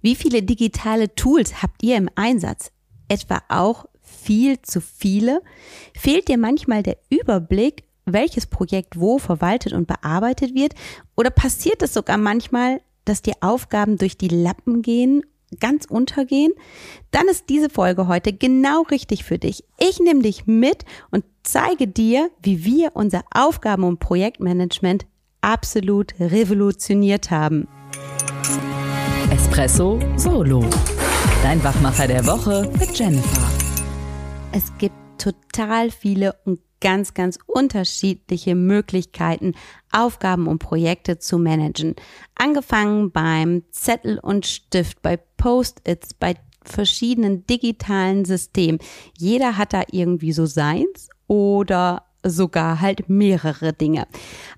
Wie viele digitale Tools habt ihr im Einsatz? Etwa auch viel zu viele? Fehlt dir manchmal der Überblick, welches Projekt wo verwaltet und bearbeitet wird? Oder passiert es sogar manchmal, dass dir Aufgaben durch die Lappen gehen, ganz untergehen? Dann ist diese Folge heute genau richtig für dich. Ich nehme dich mit und zeige dir, wie wir unser Aufgaben- und Projektmanagement absolut revolutioniert haben. Espresso Solo. Dein Wachmacher der Woche mit Jennifer. Es gibt total viele und ganz, ganz unterschiedliche Möglichkeiten, Aufgaben und Projekte zu managen. Angefangen beim Zettel und Stift, bei Post-its, bei verschiedenen digitalen Systemen. Jeder hat da irgendwie so seins oder sogar halt mehrere Dinge.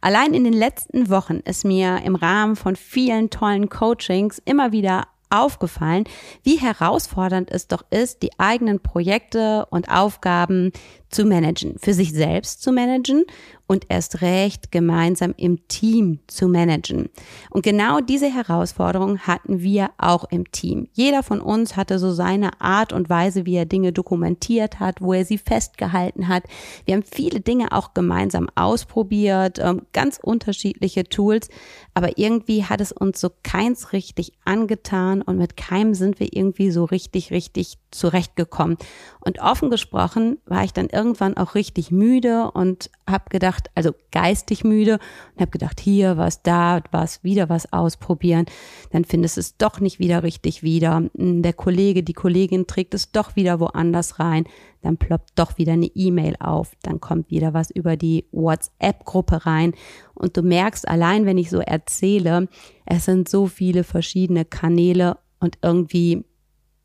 Allein in den letzten Wochen ist mir im Rahmen von vielen tollen Coachings immer wieder aufgefallen, wie herausfordernd es doch ist, die eigenen Projekte und Aufgaben zu managen, für sich selbst zu managen und erst recht gemeinsam im Team zu managen. Und genau diese Herausforderung hatten wir auch im Team. Jeder von uns hatte so seine Art und Weise, wie er Dinge dokumentiert hat, wo er sie festgehalten hat. Wir haben viele Dinge auch gemeinsam ausprobiert, ähm, ganz unterschiedliche Tools, aber irgendwie hat es uns so keins richtig angetan und mit keinem sind wir irgendwie so richtig, richtig zurechtgekommen. Und offen gesprochen war ich dann irgendwann auch richtig müde und habe gedacht, also geistig müde und habe gedacht, hier was, da was, wieder was ausprobieren. Dann findest du es doch nicht wieder richtig wieder. Hm, der Kollege, die Kollegin trägt es doch wieder woanders rein. Dann ploppt doch wieder eine E-Mail auf. Dann kommt wieder was über die WhatsApp-Gruppe rein. Und du merkst allein, wenn ich so erzähle, es sind so viele verschiedene Kanäle und irgendwie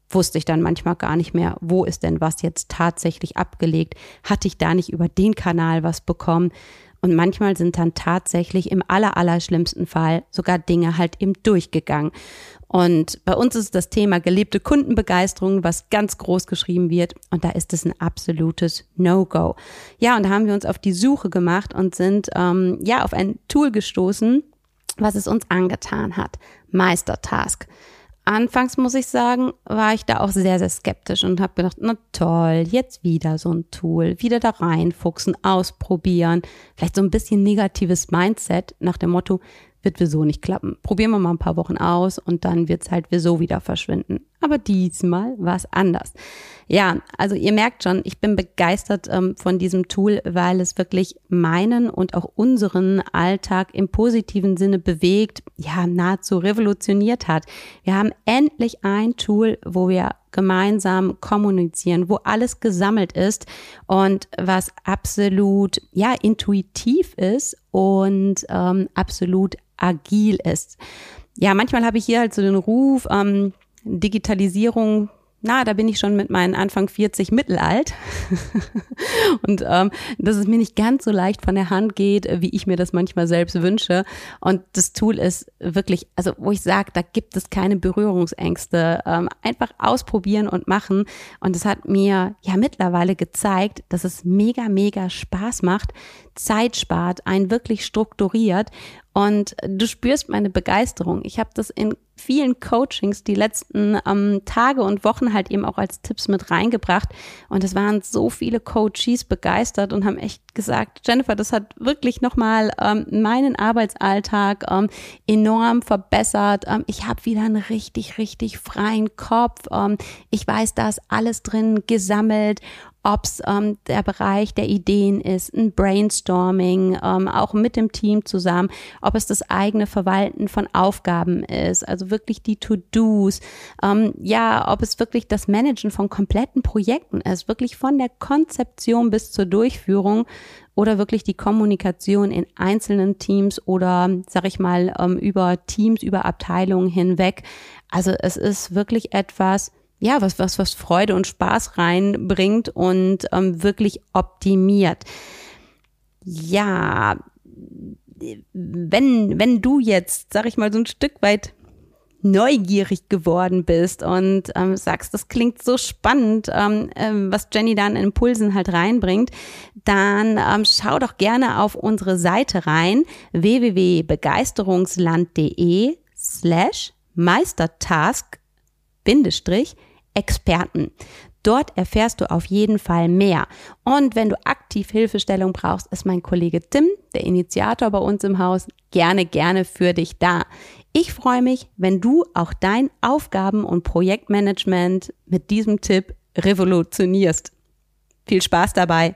wusste ich dann manchmal gar nicht mehr, wo ist denn was jetzt tatsächlich abgelegt? Hatte ich da nicht über den Kanal was bekommen? Und manchmal sind dann tatsächlich im aller, aller schlimmsten Fall sogar Dinge halt eben durchgegangen. Und bei uns ist das Thema gelebte Kundenbegeisterung, was ganz groß geschrieben wird. Und da ist es ein absolutes No-Go. Ja, und da haben wir uns auf die Suche gemacht und sind ähm, ja auf ein Tool gestoßen, was es uns angetan hat. Meistertask. Anfangs muss ich sagen, war ich da auch sehr, sehr skeptisch und habe gedacht, na toll, jetzt wieder so ein Tool, wieder da reinfuchsen, ausprobieren, vielleicht so ein bisschen negatives Mindset nach dem Motto, wird wieso nicht klappen. Probieren wir mal ein paar Wochen aus und dann wird es halt wieso wieder verschwinden. Aber diesmal war es anders. Ja, also ihr merkt schon, ich bin begeistert ähm, von diesem Tool, weil es wirklich meinen und auch unseren Alltag im positiven Sinne bewegt, ja, nahezu revolutioniert hat. Wir haben endlich ein Tool, wo wir gemeinsam kommunizieren, wo alles gesammelt ist und was absolut, ja, intuitiv ist und ähm, absolut agil ist. Ja, manchmal habe ich hier halt so den Ruf, ähm, Digitalisierung na, da bin ich schon mit meinen Anfang 40 mittelalt. und ähm, dass es mir nicht ganz so leicht von der Hand geht, wie ich mir das manchmal selbst wünsche. Und das Tool ist wirklich, also wo ich sage, da gibt es keine Berührungsängste. Ähm, einfach ausprobieren und machen. Und es hat mir ja mittlerweile gezeigt, dass es mega, mega Spaß macht, Zeit spart, einen wirklich strukturiert und du spürst meine Begeisterung. Ich habe das in vielen Coachings die letzten ähm, Tage und Wochen halt eben auch als Tipps mit reingebracht. Und es waren so viele Coaches begeistert und haben echt gesagt, Jennifer, das hat wirklich nochmal ähm, meinen Arbeitsalltag ähm, enorm verbessert. Ähm, ich habe wieder einen richtig, richtig freien Kopf. Ähm, ich weiß, da ist alles drin gesammelt ob es ähm, der Bereich der Ideen ist, ein Brainstorming, ähm, auch mit dem Team zusammen, ob es das eigene Verwalten von Aufgaben ist, also wirklich die To-Dos, ähm, ja, ob es wirklich das Managen von kompletten Projekten ist, wirklich von der Konzeption bis zur Durchführung oder wirklich die Kommunikation in einzelnen Teams oder, sag ich mal, ähm, über Teams, über Abteilungen hinweg. Also es ist wirklich etwas, ja, was, was, was Freude und Spaß reinbringt und ähm, wirklich optimiert. Ja, wenn, wenn du jetzt, sag ich mal, so ein Stück weit neugierig geworden bist und ähm, sagst, das klingt so spannend, ähm, ähm, was Jenny dann in Impulsen halt reinbringt, dann ähm, schau doch gerne auf unsere Seite rein, www.begeisterungsland.de slash Meistertask Bindestrich Experten. Dort erfährst du auf jeden Fall mehr. Und wenn du aktiv Hilfestellung brauchst, ist mein Kollege Tim, der Initiator bei uns im Haus, gerne, gerne für dich da. Ich freue mich, wenn du auch dein Aufgaben- und Projektmanagement mit diesem Tipp revolutionierst. Viel Spaß dabei!